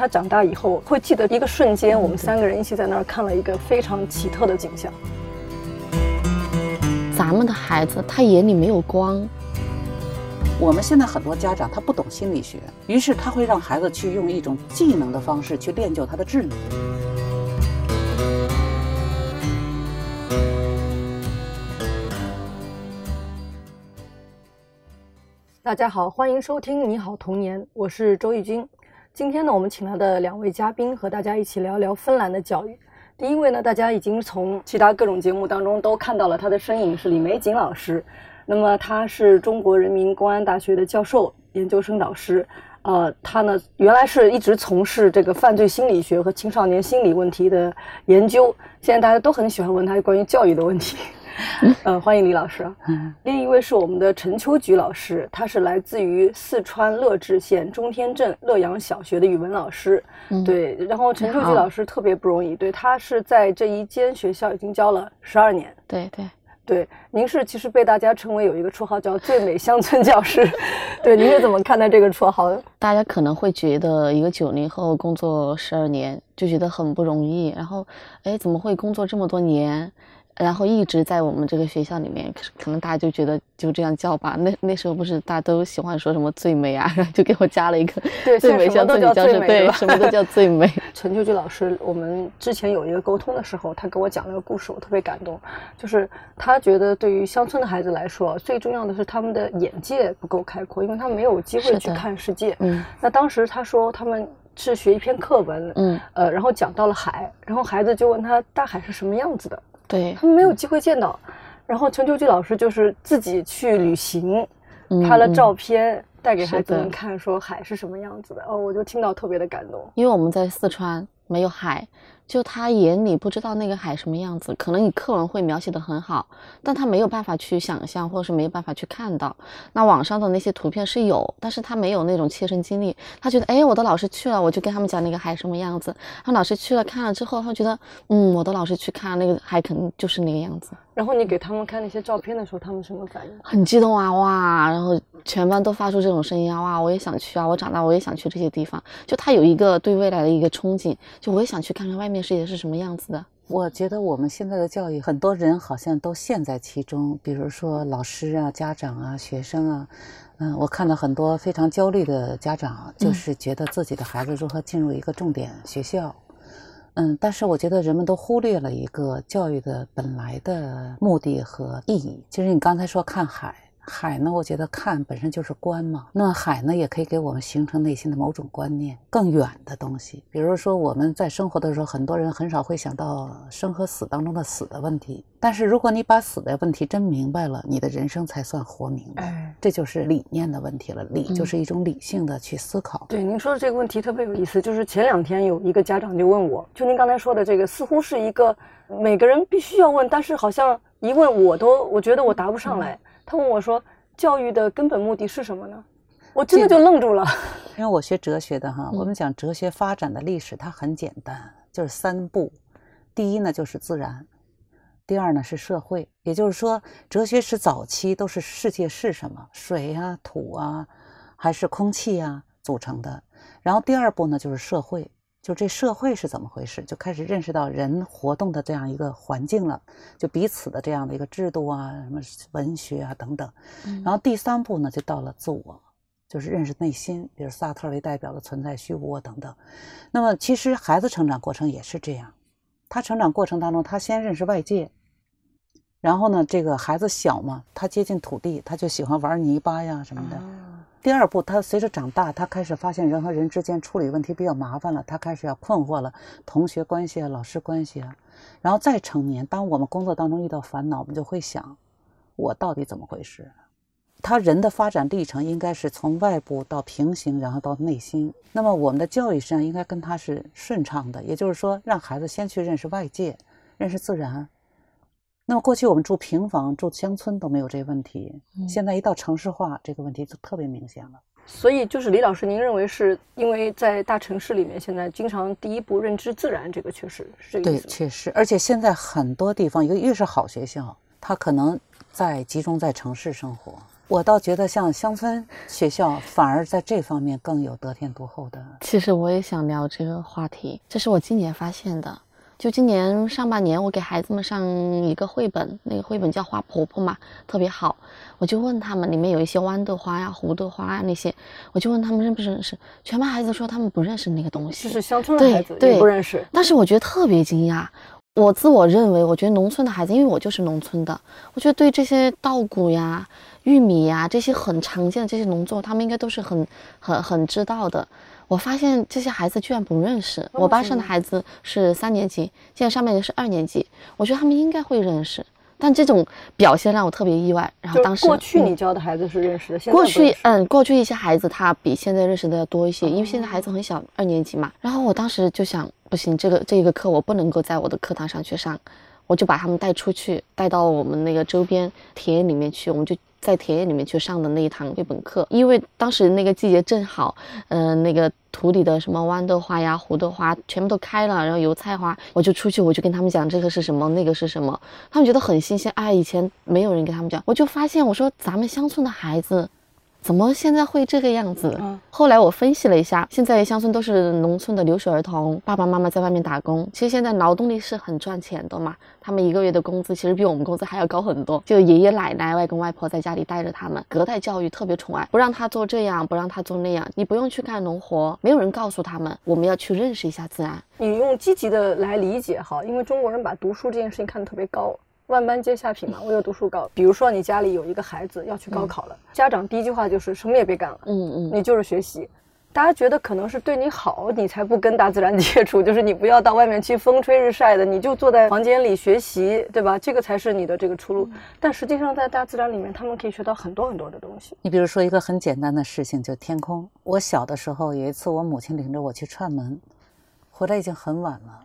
他长大以后会记得一个瞬间，我们三个人一起在那儿看了一个非常奇特的景象。咱们的孩子，他眼里没有光。我们现在很多家长他不懂心理学，于是他会让孩子去用一种技能的方式去练就他的智能。大家好，欢迎收听《你好童年》，我是周轶君。今天呢，我们请来的两位嘉宾和大家一起聊聊芬兰的教育。第一位呢，大家已经从其他各种节目当中都看到了他的身影，是李玫瑾老师。那么他是中国人民公安大学的教授、研究生导师，呃，他呢原来是一直从事这个犯罪心理学和青少年心理问题的研究，现在大家都很喜欢问他关于教育的问题。嗯，欢迎李老师。另一位是我们的陈秋菊老师，他是来自于四川乐至县中天镇乐阳小学的语文老师。对，然后陈秋菊老师特别不容易，对他是在这一间学校已经教了十二年。对对。对，您是其实被大家称为有一个绰号叫“最美乡村教师”，对，您是怎么看待这个绰号的？大家可能会觉得一个九零后工作十二年就觉得很不容易，然后，哎，怎么会工作这么多年？然后一直在我们这个学校里面，可能大家就觉得就这样叫吧。那那时候不是大家都喜欢说什么最美啊，然后就给我加了一个 最美乡村教师，对，什么都叫最美。陈秋菊老师，我们之前有一个沟通的时候，他给我讲了个故事，我特别感动。就是他觉得对于乡村的孩子来说，最重要的是他们的眼界不够开阔，因为他们没有机会去看世界。嗯。那当时他说他们是学一篇课文，嗯，呃，然后讲到了海，然后孩子就问他大海是什么样子的。对他们没有机会见到，然后陈秋菊老师就是自己去旅行，拍了照片带给孩子们看，说海是什么样子的。哦，我就听到特别的感动。因为我们在四川没有海。就他眼里不知道那个海什么样子，可能你课文会描写的很好，但他没有办法去想象，或者是没有办法去看到。那网上的那些图片是有，但是他没有那种切身经历。他觉得，哎，我的老师去了，我就跟他们讲那个海什么样子。他老师去了看了之后，他觉得，嗯，我的老师去看那个海，肯定就是那个样子。然后你给他们看那些照片的时候，他们什么反应？很激动啊，哇！然后全班都发出这种声音啊，哇！我也想去啊，我长大我也想去这些地方。就他有一个对未来的一个憧憬，就我也想去看看外面。世界是什么样子的？我觉得我们现在的教育，很多人好像都陷在其中。比如说老师啊、家长啊、学生啊，嗯，我看到很多非常焦虑的家长，就是觉得自己的孩子如何进入一个重点学校，嗯，但是我觉得人们都忽略了一个教育的本来的目的和意义。就是你刚才说看海。海呢，我觉得看本身就是观嘛。那海呢，也可以给我们形成内心的某种观念，更远的东西。比如说，我们在生活的时候，很多人很少会想到生和死当中的死的问题。但是，如果你把死的问题真明白了，你的人生才算活明白。这就是理念的问题了。理就是一种理性的去思考。对，您说的这个问题特别有意思。就是前两天有一个家长就问我，就您刚才说的这个，似乎是一个每个人必须要问，但是好像一问我都我觉得我答不上来。他问我说：“教育的根本目的是什么呢？”我真的就愣住了。因为我学哲学的哈，我们讲哲学发展的历史，它很简单，就是三步。第一呢就是自然，第二呢是社会。也就是说，哲学史早期都是世界是什么，水啊、土啊，还是空气啊组成的。然后第二步呢就是社会。就这社会是怎么回事，就开始认识到人活动的这样一个环境了，就彼此的这样的一个制度啊，什么文学啊等等。然后第三步呢，就到了自我，就是认识内心，比如萨特为代表的存在虚无啊等等。那么其实孩子成长过程也是这样，他成长过程当中，他先认识外界，然后呢，这个孩子小嘛，他接近土地，他就喜欢玩泥巴呀什么的。第二步，他随着长大，他开始发现人和人之间处理问题比较麻烦了，他开始要困惑了，同学关系啊，老师关系啊，然后再成年。当我们工作当中遇到烦恼，我们就会想，我到底怎么回事？他人的发展历程应该是从外部到平行，然后到内心。那么我们的教育实际上应该跟他是顺畅的，也就是说，让孩子先去认识外界，认识自然。那么过去我们住平房、住乡村都没有这个问题，现在一到城市化，这个问题就特别明显了。所以就是李老师，您认为是因为在大城市里面，现在经常第一步认知自然，这个确实是对，确实。而且现在很多地方，一个越是好学校，它可能在集中在城市生活，我倒觉得像乡村学校，反而在这方面更有得天独厚的。其实我也想聊这个话题，这是我今年发现的。就今年上半年，我给孩子们上一个绘本，那个绘本叫《花婆婆》嘛，特别好。我就问他们，里面有一些豌豆花呀、胡豆花呀那些，我就问他们认不认识，全班孩子说他们不认识那个东西。就是乡村的孩子对也不认识。但是我觉得特别惊讶。我自我认为，我觉得农村的孩子，因为我就是农村的，我觉得对这些稻谷呀、玉米呀这些很常见的这些农作物，他们应该都是很很很知道的。我发现这些孩子居然不认识。我班上的孩子是三年级，现在上面的是二年级，我觉得他们应该会认识。但这种表现让我特别意外。然后当时过去嗯你教的孩子是认识的，现在过去嗯，过去一些孩子他比现在认识的要多一些，因为现在孩子很小，二年级嘛。然后我当时就想，不行，这个这个课我不能够在我的课堂上去上，我就把他们带出去，带到我们那个周边田野里面去，我们就。在田野里面去上的那一堂绘本课，因为当时那个季节正好，嗯、那个土里的什么豌豆花呀、胡豆花全部都开了，然后油菜花，我就出去，我就跟他们讲这个是什么，那个是什么，他们觉得很新鲜。哎，以前没有人跟他们讲，我就发现我说咱们乡村的孩子。怎么现在会这个样子？嗯后来我分析了一下，现在乡村都是农村的留守儿童，爸爸妈妈在外面打工。其实现在劳动力是很赚钱的嘛，他们一个月的工资其实比我们工资还要高很多。就爷爷奶奶、外公外婆在家里带着他们，隔代教育特别宠爱，不让他做这样，不让他做那样。你不用去干农活，没有人告诉他们，我们要去认识一下自然。你用积极的来理解哈，因为中国人把读书这件事情看得特别高，万般皆下品嘛，唯有读书高。比如说你家里有一个孩子要去高考了，家长第一句话就是什么也别干了，嗯嗯，你就是学习。大家觉得可能是对你好，你才不跟大自然接触，就是你不要到外面去风吹日晒的，你就坐在房间里学习，对吧？这个才是你的这个出路。但实际上，在大自然里面，他们可以学到很多很多的东西。你比如说一个很简单的事情，就天空。我小的时候有一次，我母亲领着我去串门，回来已经很晚了。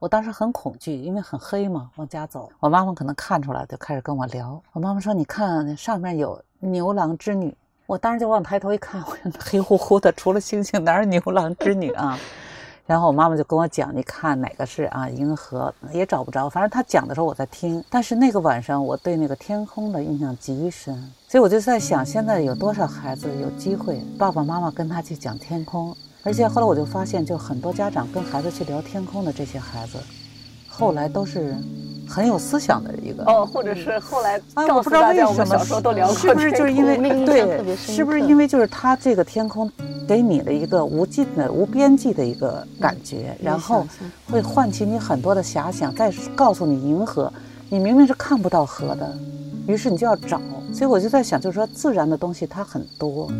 我当时很恐惧，因为很黑嘛，往家走。我妈妈可能看出来，就开始跟我聊。我妈妈说：“你看上面有牛郎织女。”我当时就往抬头一看，黑乎乎的，除了星星，哪有牛郎织女啊？然后我妈妈就跟我讲，你看哪个是啊银河，也找不着。反正她讲的时候我在听，但是那个晚上我对那个天空的印象极深，所以我就在想，现在有多少孩子有机会爸爸妈妈跟他去讲天空，而且后来我就发现，就很多家长跟孩子去聊天空的这些孩子，后来都是很有思想的一个。哦，或者是后来啊，告我不知道为什么们小时候都聊过是不是就是因为对是不是因为就是他这个天空给你的一个无尽的、无边际的一个感觉，然后会唤起你很多的遐想，再告诉你银河，你明明是看不到河的，于是你就要找。所以我就在想，就是说自然的东西它很多，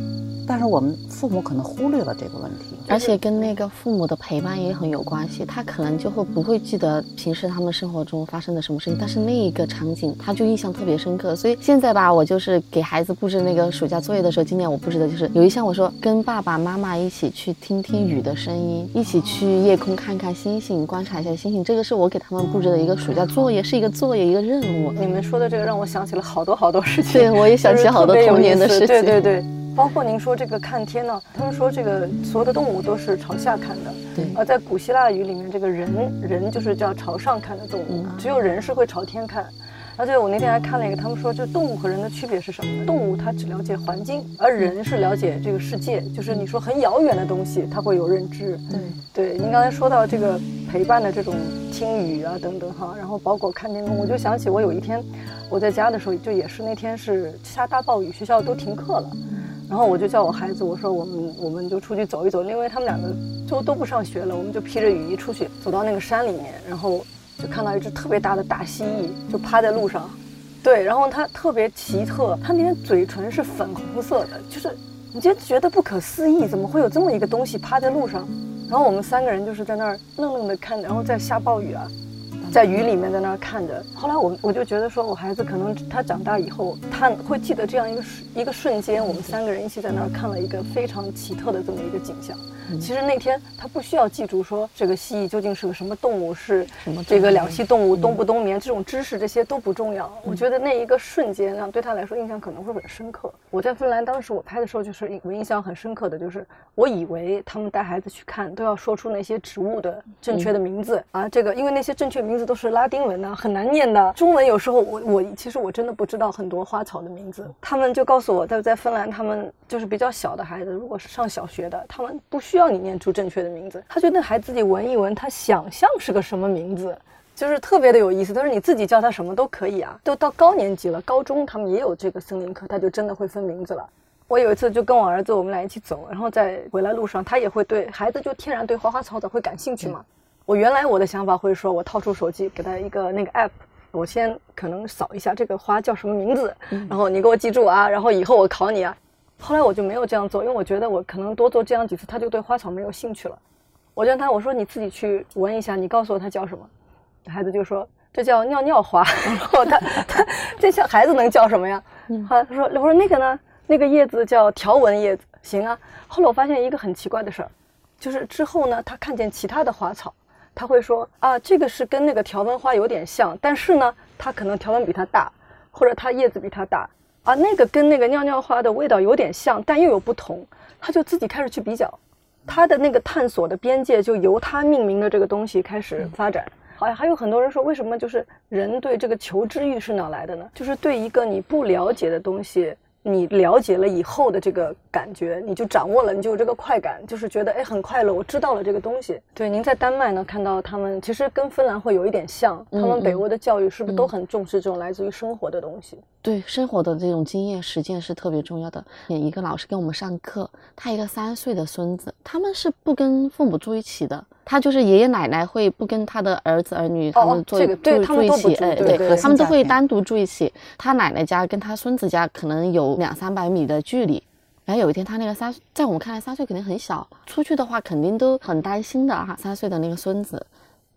但是我们父母可能忽略了这个问题。而且跟那个父母的陪伴也很有关系，他可能就会不会记得平时他们生活中发生的什么事情，但是那一个场景他就印象特别深刻。所以现在吧，我就是给孩子布置那个暑假作业的时候，今年我布置的就是有一项我说跟爸爸妈妈一起去听听雨的声音，一起去夜空看看星星，观察一下星星，这个是我给他们布置的一个暑假作业，是一个作业一个任务。你们说的这个让我想起了好多好多事情。对，我也想起好多童年的事情。对对对，包括您说这个看天呢，他们说这个所有的动物都是朝下看的，对而在古希腊语里面，这个人人就是叫朝上看的动物，嗯只有人是会朝天看。而且我那天还看了一个，他们说，就动物和人的区别是什么呢？动物它只了解环境，而人是了解这个世界，就是你说很遥远的东西，它会有认知。对对，您刚才说到这个陪伴的这种听雨啊等等哈，然后包括看天空，我就想起我有一天我在家的时候，就也是那天是下大暴雨，学校都停课了，然后我就叫我孩子，我说我们我们就出去走一走，因为他们两个就都不上学了，我们就披着雨衣出去，走到那个山里面，然后就看到一只特别大的大蜥蜴，就趴在路上，对，然后它特别奇特，它那天嘴唇是粉红色的，就是你就觉得不可思议，怎么会有这么一个东西趴在路上？然后我们三个人就是在那儿愣愣的看，然后在下暴雨啊，在雨里面在那儿看着。后来我我就觉得说，我孩子可能他长大以后，他会记得这样一个瞬一个瞬间，我们三个人一起在那儿看了一个非常奇特的这么一个景象。其实那天他不需要记住说这个蜥蜴究竟是个什么动物，是什么这个两栖动物冬不冬眠这种知识，这些都不重要。我觉得那一个瞬间让对他来说印象可能会很深刻。我在芬兰当时我拍的时候，就是我印象很深刻的就是，我以为他们带孩子去看都要说出那些植物的正确的名字、啊，这个因为那些正确名字这都是拉丁文呐、很难念的。中文有时候我我其实我真的不知道很多花草的名字，他们就告诉我，在在芬兰他们就是比较小的孩子，如果是上小学的，他们不需要你念出正确的名字，他觉得孩子自己闻一闻，他想象是个什么名字。就是特别的有意思，他说你自己叫他什么都可以啊。都到高年级了，高中他们也有这个森林课，他就真的会分名字了。我有一次就跟我儿子我们俩一起走，然后在回来路上，他也会对孩子就天然对花花草草会感兴趣嘛。我原来我的想法会说，我掏出手机给他一个那个 app，我先可能扫一下这个花叫什么名字，然后你给我记住啊，然后以后我考你啊。后来我就没有这样做，因为我觉得我可能多做这样几次，他就对花草没有兴趣了。我就让他我说你自己去闻一下，你告诉我它叫什么。孩子就说这叫尿尿花，然后他他这小孩子能叫什么呀？好，他说我说那个呢，那个叶子叫条纹叶子，行啊。后来我发现一个很奇怪的事儿，就是之后呢，他看见其他的花草，他会说啊，这个是跟那个条纹花有点像，但是呢，它可能条纹比它大，或者它叶子比它大啊，那个跟那个尿尿花的味道有点像，但又有不同，他就自己开始去比较，他的那个探索的边界就由他命名的这个东西开始发展。好像还有很多人说，为什么就是人对这个求知欲是哪来的呢？就是对一个你不了解的东西，你了解了以后的这个感觉，你就掌握了，你就有这个快感，就是觉得哎很快乐，我知道了这个东西。对，您在丹麦呢看到他们其实跟芬兰会有一点像，他们北欧的教育是不是都很重视这种来自于生活的东西？对生活的这种经验实践是特别重要的。一个老师给我们上课，他一个三岁的孙子，他们是不跟父母住一起的，他就是爷爷奶奶会不跟他的儿子儿女他们住这个对住一起，对对他们都会单独住一起。他奶奶家跟他孙子家可能有两三百米的距离。然后有一天，他那个三，在我们看来三岁肯定很小，出去的话肯定都很担心的哈。三岁的那个孙子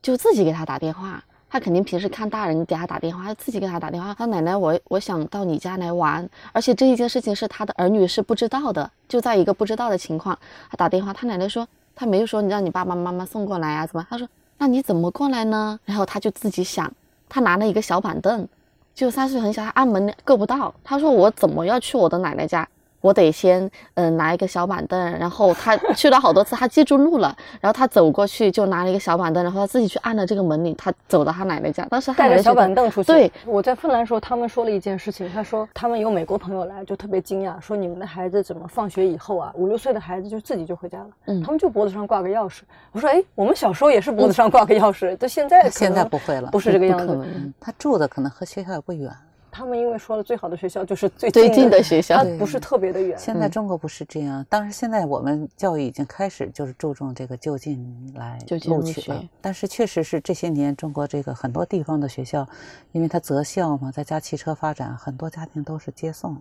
就自己给他打电话，他肯定平时看大人给他打电话，他自己给他打电话，他奶奶我我想到你家来玩，而且这一件事情是他的儿女是不知道的，就在一个不知道的情况，他打电话，他奶奶说他没有说你让你爸爸妈妈送过来啊，怎么？他说那你怎么过来呢？然后他就自己想，他拿了一个小板凳，就三岁很小，他按门够不到，他说我怎么要去我的奶奶家？我得先嗯、呃拿一个小板凳，然后他去了好多次，他记住路了，然后他走过去就拿了一个小板凳，然后他自己去按了这个门铃，他走到他奶奶家，当时他带着小板凳出去。对，我在芬兰的时候，他们说了一件事情，他说他们有美国朋友来，就特别惊讶，说你们的孩子怎么放学以后啊，五六岁的孩子就自己就回家了，嗯他们就脖子上挂个钥匙。我说，哎，我们小时候也是脖子上挂个钥匙，就现在现在不会了不是这个样子。他住的可能和学校也不远。他们因为说了最好的学校就是最最近的的学校不是特别的远。现在中国不是这样，当然现在我们教育已经开始就是注重这个就近来就近入录取了，但是确实是这些年中国这个很多地方的学校，因为它择校嘛，再加汽车发展，很多家庭都是接送。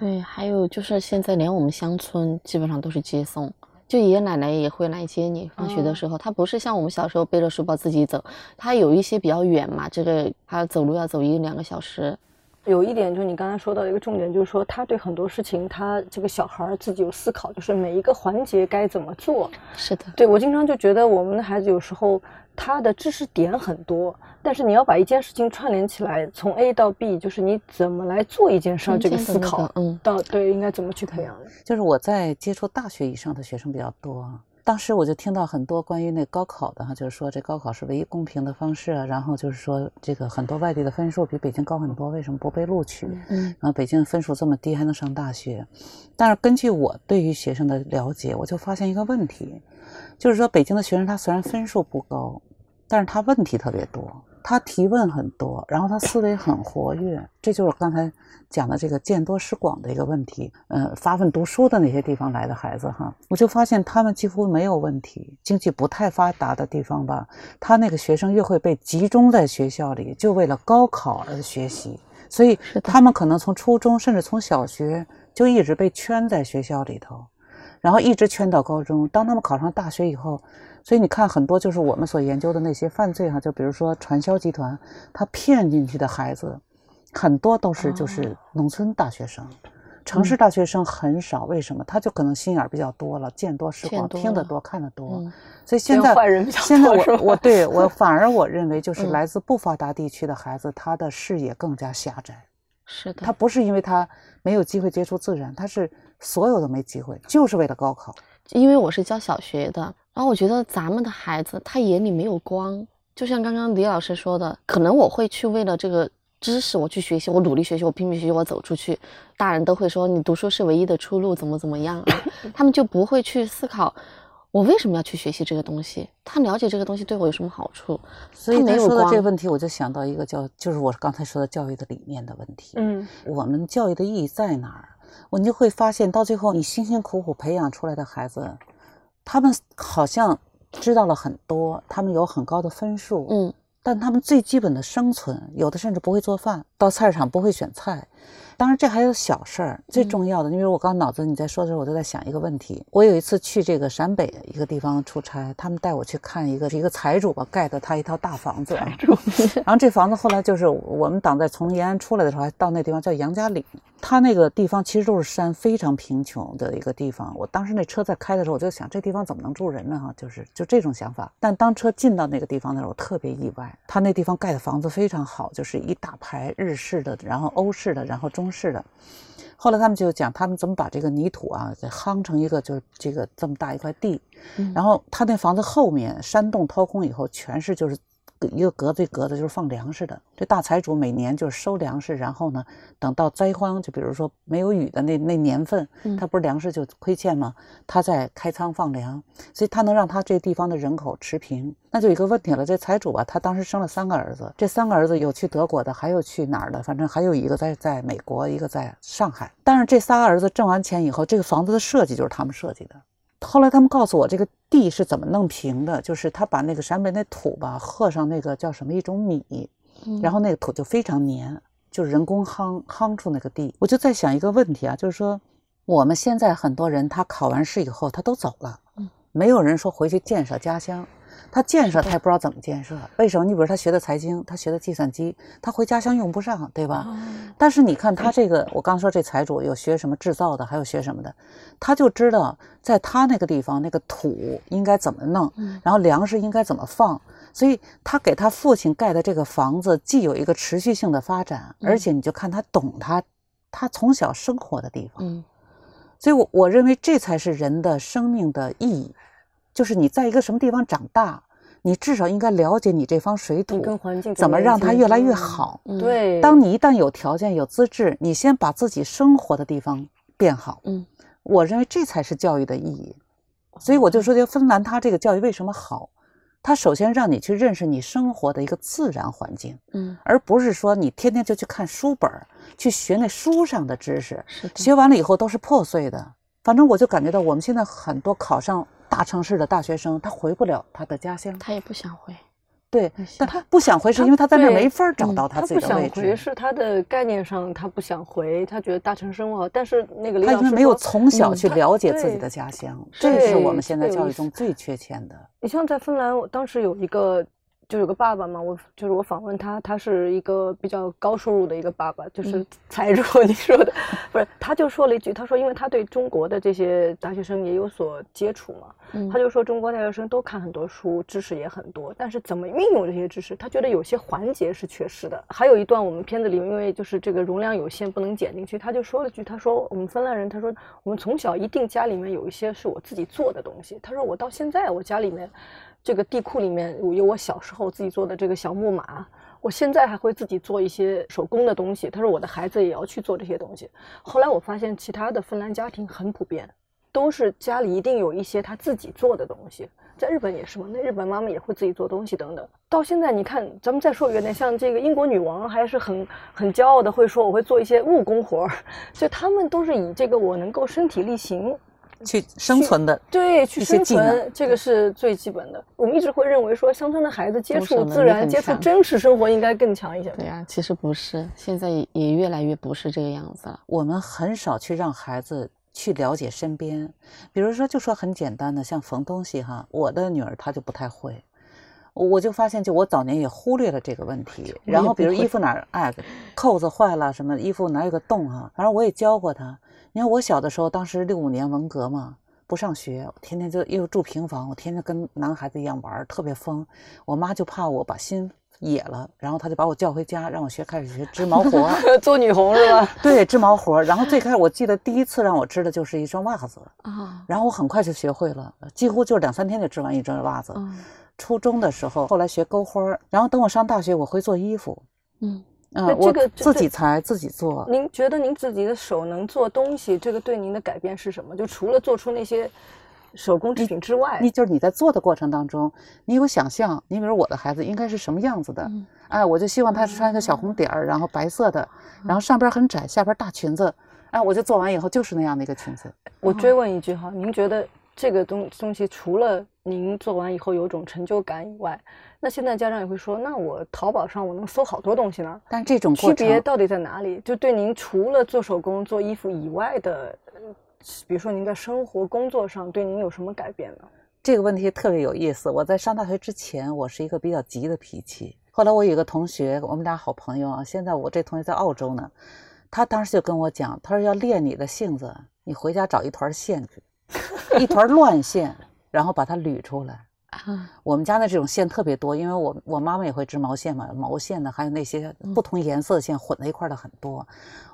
对，还有就是现在连我们乡村基本上都是接送，就爷爷奶奶也会来接你。放学的时候，他不是像我们小时候背着书包自己走，他有一些比较远嘛，这个他走路要走一两个小时。有一点就是你刚才说到的一个重点，就是说他对很多事情，他这个小孩自己有思考，就是每一个环节该怎么做。是的，对我经常就觉得我们的孩子有时候他的知识点很多，但是你要把一件事情串联起来，从 A 到 B，就是你怎么来做一件事儿，这个思考，嗯到对应该怎么去培养。就是我在接触大学以上的学生比较多，当时我就听到很多关于那高考的哈，就是说这高考是唯一公平的方式啊，然后就是说这个很多外地的分数比北京高很多，为什么不被录取？嗯然后北京分数这么低还能上大学，但是根据我对于学生的了解，我就发现一个问题，就是说北京的学生他虽然分数不高，但是他问题特别多，他提问很多，然后他思维很活跃，这就是我刚才讲的这个见多识广的一个问题。呃，发奋读书的那些地方来的孩子哈，我就发现他们几乎没有问题。经济不太发达的地方吧，他那个学生越会被集中在学校里，就为了高考而学习。所以他们可能从初中甚至从小学就一直被圈在学校里头，然后一直圈到高中。当他们考上大学以后，所以你看很多就是我们所研究的那些犯罪哈，就比如说传销集团，他骗进去的孩子，很多都是就是农村大学生。城市大学生很少，为什么？他就可能心眼比较多了，见多识广，听得多，看得多。嗯所以现在现在多是吧我我对我反而我认为就是嗯来自不发达地区的孩子，他的视野更加狭窄。是的，他不是因为他没有机会接触自然，他是所有的没机会，就是为了高考。因为我是教小学的，然后我觉得咱们的孩子他眼里没有光，就像刚刚李老师说的，可能我会去为了这个知识我去学习，我努力学习，我拼命学习，我走出去，大人都会说你读书是唯一的出路，怎么怎么样啊，他们就不会去思考。我为什么要去学习这个东西？他了解这个东西对我有什么好处？所以说到这个问题，我就想到一个叫，就是我刚才说的教育的理念的问题。嗯我们教育的意义在哪儿？我你就会发现，到最后你辛辛苦苦培养出来的孩子，他们好像知道了很多，他们有很高的分数，嗯，但他们最基本的生存，有的甚至不会做饭，到菜市场不会选菜。当然，这还有小事儿，最重要的，因为我刚脑子你在说的时候，我就在想一个问题。我有一次去这个陕北一个地方出差，他们带我去看一个一个财主吧盖的他一套大房子啊，然后这房子后来就是我们党在从延安出来的时候，还到那地方叫杨家岭。他那个地方其实都是山，非常贫穷的一个地方。我当时那车在开的时候，我就想这地方怎么能住人呢？哈，就是就这种想法。但当车进到那个地方的时候，我特别意外。他那地方盖的房子非常好，就是一大排日式的，然后欧式的，然后中式的。后来他们就讲他们怎么把这个泥土啊给夯成一个就是这个这么大一块地，嗯然后他那房子后面山洞掏空以后，全是就是一个格子一格子就是放粮食的。这大财主每年就是收粮食，然后呢，等到灾荒，就比如说没有雨的那那年份，嗯他不是粮食就亏欠吗？他在开仓放粮，所以他能让他这地方的人口持平。那就有一个问题了，这财主吧，他当时生了三个儿子，这三个儿子有去德国的，还有去哪儿的，反正还有一个在在美国，一个在上海。但是这仨儿子挣完钱以后，这个房子的设计就是他们设计的。后来他们告诉我，这个地是怎么弄平的，就是他把那个陕北那土吧，和上那个叫什么一种米，嗯然后那个土就非常黏，就是人工夯夯出那个地。我就在想一个问题啊，就是说我们现在很多人他考完试以后他都走了，嗯没有人说回去建设家乡。他建设他也不知道怎么建设，为什么？你比如他学的财经，他学的计算机，他回家乡用不上，对吧？哦？但是你看他这个，我刚说这财主有学什么制造的，还有学什么的，他就知道在他那个地方那个土应该怎么弄，嗯。然后粮食应该怎么放，所以他给他父亲盖的这个房子既有一个持续性的发展，而且你就看他懂他，他从小生活的地方，嗯。所以我我认为这才是人的生命的意义，就是你在一个什么地方长大，你至少应该了解你这方水土跟环境怎么让它越来越嗯好。嗯，对，当你一旦有条件、有资质，你先把自己生活的地方变好。嗯我认为这才是教育的意义。所以我就说，就芬兰它这个教育为什么好？它首先让你去认识你生活的一个自然环境，嗯，而不是说你天天就去看书本儿，去学那书上的知识，学完了以后都是破碎的。反正我就感觉到，我们现在很多考上大城市的大学生，他回不了他的家乡。他也不想回，对不，想但他不想回，是因为他在那儿没法找嗯到他他不想自己的位置。回是他的概念上他不想回，他觉得大城生活好，但是那个他因为没有从小去了解自己的家乡，这是我们现在教育中最缺欠的。你像在芬兰，我当时有一个就有个爸爸嘛，我就是我访问他，他是一个比较高收入的一个爸爸，就是嗯 财主，你说的不是？他就说了一句，他说因为他对中国的这些大学生也有所接触嘛，嗯他就说中国大学生都看很多书，知识也很多，但是怎么运用这些知识，他觉得有些环节是缺失的。还有一段我们片子里，因为就是这个容量有限，不能剪进去，他就说了句，他说我们芬兰人，他说我们从小一定家里面有一些是我自己做的东西。他说我到现在我家里面这个地库里面有我小时候自己做的这个小木马。我现在还会自己做一些手工的东西。他说我的孩子也要去做这些东西。后来我发现其他的芬兰家庭很普遍，都是家里一定有一些他自己做的东西。在日本也是嘛，那日本妈妈也会自己做东西等等。到现在你看，咱们再说远点，像这个英国女王还是很很骄傲的，会说我会做一些木工活儿，所以他们都是以这个我能够身体力行。去生存的，对，去生存，这个是最基本的。我们一直会认为说，乡村的孩子接触自然、接触真实生活应该更强一些。对呀、其实不是，现在也也越来越不是这个样子了。我们很少去让孩子去了解身边。比如说，就说很简单的，像缝东西哈，我的女儿她就不太会。我我就发现，就我早年也忽略了这个问题。然后比如衣服哪儿哎扣子坏了，什么衣服哪有个洞哈、反正我也教过他。你看我小的时候，当时六五年文革嘛，不上学，我天天就又住平房，我天天跟男孩子一样玩，特别疯。我妈就怕我把心野了，然后她就把我叫回家，让我学开始学织毛活。做女红是吧？对，织毛活。然后最开始我记得第一次让我织的就是一双袜子，啊，然后我很快就学会了，几乎就两三天就织完一双袜子。嗯初中的时候，后来学钩花儿，然后等我上大学，我会做衣服，嗯，嗯、那这我自己裁自己做。您觉得您自己的手能做东西，这个对您的改变是什么？就除了做出那些手工制品之外，你就是你在做的过程当中，你有想象，你比如我的孩子应该是什么样子的，嗯哎，我就希望他是穿一个小红点儿，然后白色的，然后上边很窄，下边大裙子，哎，我就做完以后就是那样的一个裙子。我追问一句哈，您觉得这个东东西除了您做完以后有种成就感以外，那现在家长也会说，那我淘宝上我能搜好多东西呢，但这种区，别到底在哪里？就对您除了做手工、做衣服以外的，呃比如说您在生活、工作上对您有什么改变呢？这个问题特别有意思。我在上大学之前，我是一个比较急的脾气。后来我有一个同学，我们俩好朋友啊，现在我这同学在澳洲呢，他当时就跟我讲，他说要练你的性子，你回家找一团线去，一团乱线，然后把它捋出来。啊，我们家的这种线特别多，因为我我妈妈也会织毛线嘛，毛线的还有那些不同颜色的线混在一块的很多。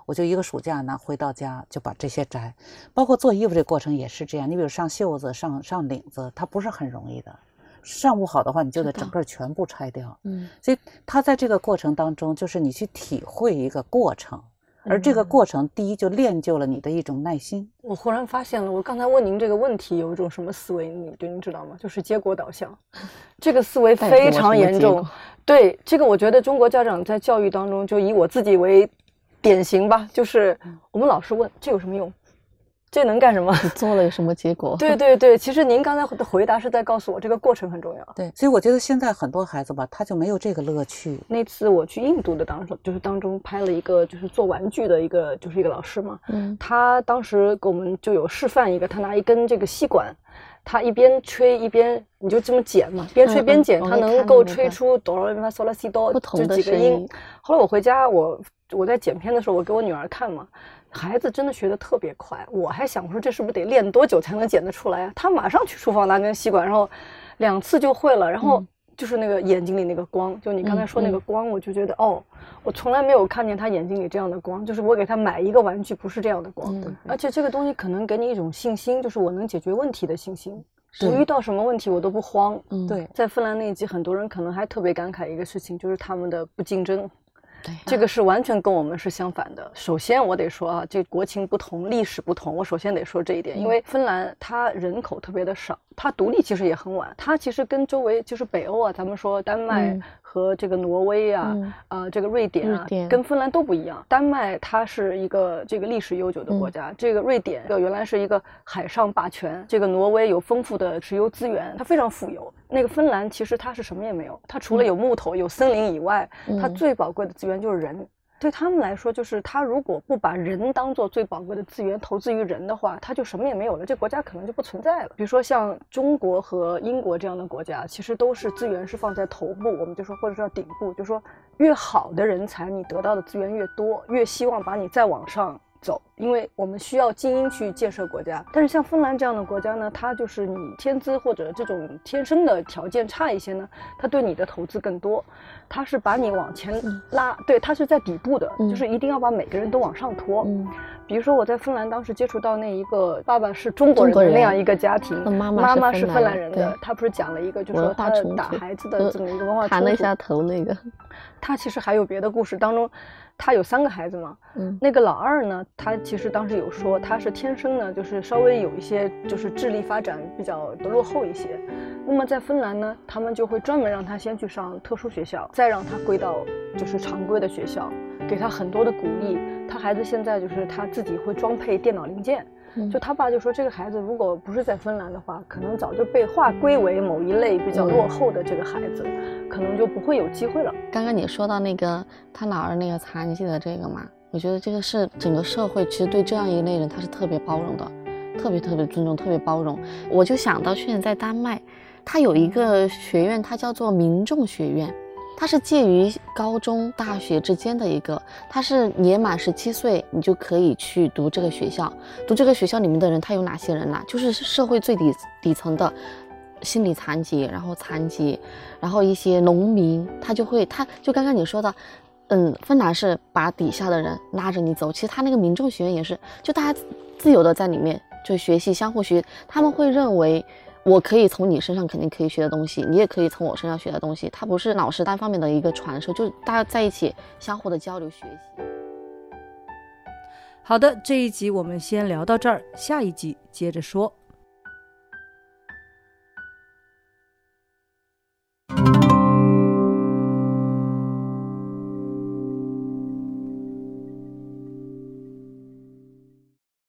我就一个暑假呢，回到家就把这些摘，包括做衣服这过程也是这样。你比如上袖子、上上领子，它不是很容易的，上不好的话，你就得整个全部拆掉。嗯所以它在这个过程当中，就是你去体会一个过程，而这个嗯过程第一就练就了你的一种耐心。我忽然发现了，我刚才问您这个问题有一种什么思维，你对您知道吗？就是结果导向，这个思维非常严重。对这个，我觉得中国家长在教育当中，就以我自己为典型吧，就是我们老是问这有什么用，这能干什么？你做了有什么结果？对对对，其实您刚才的回答是在告诉我这个过程很重要。对，所以我觉得现在很多孩子吧，他就没有这个乐趣。那次我去印度的当时就是当中拍了一个就是做玩具的一个就是一个老师嘛，嗯他当时给我们就有示范一个，他拿一根这个吸管，他一边吹一边你就这么剪嘛，边吹嗯边剪，嗯他能够吹出哆来咪发嗦拉西哆就几个音音。后来我回家，我我在剪片的时候，我给我女儿看嘛，孩子真的学得特别快，我还想我说这是不是得练多久才能剪得出来啊？他马上去厨房拿根吸管，然后两次就会了，然后嗯就是那个眼睛里那个光，就你刚才嗯说那个嗯光，我就觉得哦，我从来没有看见他眼睛里这样的光，就是我给他买一个玩具不是这样的光，嗯而且这个东西可能给你一种信心，就是我能解决问题的信心。我遇到什么问题我都不慌。嗯，对，在芬兰那一集，很多人可能还特别感慨一个事情，就是他们的不竞争。对，这个是完全跟我们是相反的。首先，我得说啊，这国情不同，历史不同，我首先得说这一点，因为芬兰它人口特别的少，它独立其实也很晚，它其实跟周围就是北欧啊，咱们说丹麦嗯和这个挪威啊，嗯呃，这个瑞典啊，典跟芬兰都不一样。丹麦它是一个这个历史悠久的国嗯家，这个瑞典这个原来是一个海上霸权，这个挪威有丰富的石油资源，它非常富有。那个芬兰其实它是什么也没有，它除了有木头、有森林以外，它嗯最宝贵的资源就是人。对他们来说，就是他如果不把人当做最宝贵的资源投资于人的话，他就什么也没有了，这国家可能就不存在了。比如说像中国和英国这样的国家，其实都是资源是放在头部，我们就说或者说顶部，就说越好的人才，你得到的资源越多，越希望把你再往上。走，因为我们需要精英去建设国家。但是像芬兰这样的国家呢，它就是你天资或者这种天生的条件差一些呢，它对你的投资更多，它是把你往前拉，对，它是在底部的，嗯就是一定要把每个人都往上拖。嗯，比如说我在芬兰当时接触到那一个爸爸是中国人的那样一个家庭，妈妈妈妈是是芬兰人的对，他不是讲了一个，就是说他打孩子的呃这么一个文化冲突。弹了一下头那个，他其实还有别的故事，当中他有三个孩子嘛，嗯那个老二呢，他其实当时有说他是天生呢，就是稍微有一些就是智力发展比较的落后一些。那么在芬兰呢，他们就会专门让他先去上特殊学校，再让他归到就是常规的学校，给他很多的鼓励。他孩子现在就是他自己会装配电脑零件，嗯就他爸就说这个孩子如果不是在芬兰的话，可能早就被划归为某一类比较落后的这个孩子，可能就不会有机会了。刚刚你说到那个他老二那个残疾的这个嘛，我觉得这个是整个社会其实对这样一类人他是特别包容的，特别特别尊重，特别包容。我就想到去年在丹麦，他有一个学院，它叫做民众学院。它是介于高中、大学之间的一个，它是年满十七岁，你就可以去读这个学校。读这个学校里面的人，他有哪些人呢？就是社会最底底层的，心理残疾，然后残疾，然后一些农民，他就会，他就刚刚你说的，嗯，芬达是把底下的人拉着你走。其实他那个民众学院也是，就大家自由的在里面就学习，相互学，他们会认为。我可以从你身上肯定可以学的东西，你也可以从我身上学的东西。它不是老师单方面的一个传授，就是大家在一起相互的交流学习。好的，这一集我们先聊到这儿，下一集接着说。